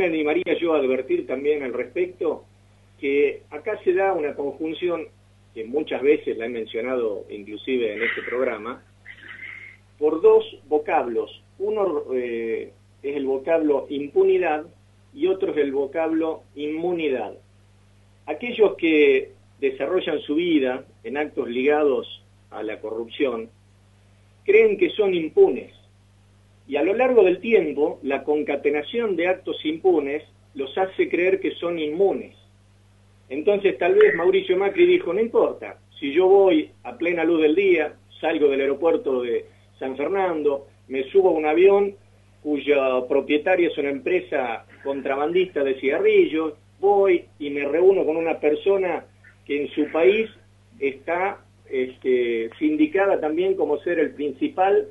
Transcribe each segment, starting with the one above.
me animaría yo a advertir también al respecto que acá se da una conjunción que muchas veces la he mencionado inclusive en este programa, por dos vocablos. Uno eh, es el vocablo impunidad y otro es el vocablo inmunidad. Aquellos que desarrollan su vida en actos ligados a la corrupción creen que son impunes y a lo largo del tiempo la concatenación de actos impunes los hace creer que son inmunes. Entonces tal vez Mauricio Macri dijo, no importa, si yo voy a plena luz del día, salgo del aeropuerto de San Fernando, me subo a un avión cuyo propietario es una empresa contrabandista de cigarrillos, voy y me reúno con una persona que en su país está este, sindicada también como ser el principal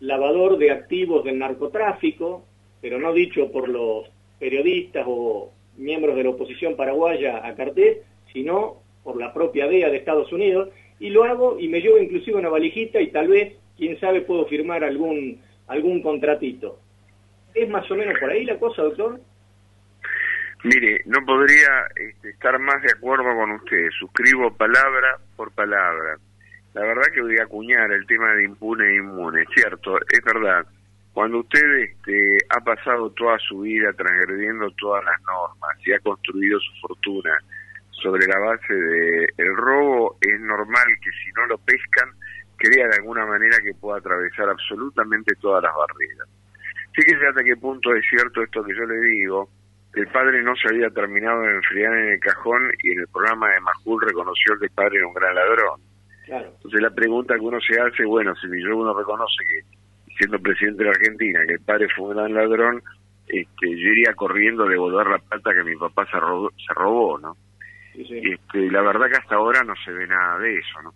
lavador de activos del narcotráfico, pero no dicho por los periodistas o miembros de la oposición paraguaya a Cartés, sino por la propia DEA de Estados Unidos, y lo hago y me llevo inclusive una valijita y tal vez, quién sabe, puedo firmar algún, algún contratito. ¿Es más o menos por ahí la cosa, doctor? Mire, no podría este, estar más de acuerdo con usted. Suscribo palabra por palabra. La verdad que voy a acuñar el tema de impune e inmune, cierto, es verdad cuando usted este, ha pasado toda su vida transgrediendo todas las normas y ha construido su fortuna sobre la base del el robo, es normal que si no lo pescan, crea de alguna manera que pueda atravesar absolutamente todas las barreras. Fíjese hasta qué punto es cierto esto que yo le digo, que el padre no se había terminado de enfriar en el cajón y en el programa de Majul reconoció que el padre era un gran ladrón. Entonces la pregunta que uno se hace, bueno, si yo uno reconoce que siendo presidente de la Argentina, que el padre fue un gran ladrón, este, yo iría corriendo a devolver la plata que mi papá se robó, se robó ¿no? Este, la verdad que hasta ahora no se ve nada de eso, ¿no?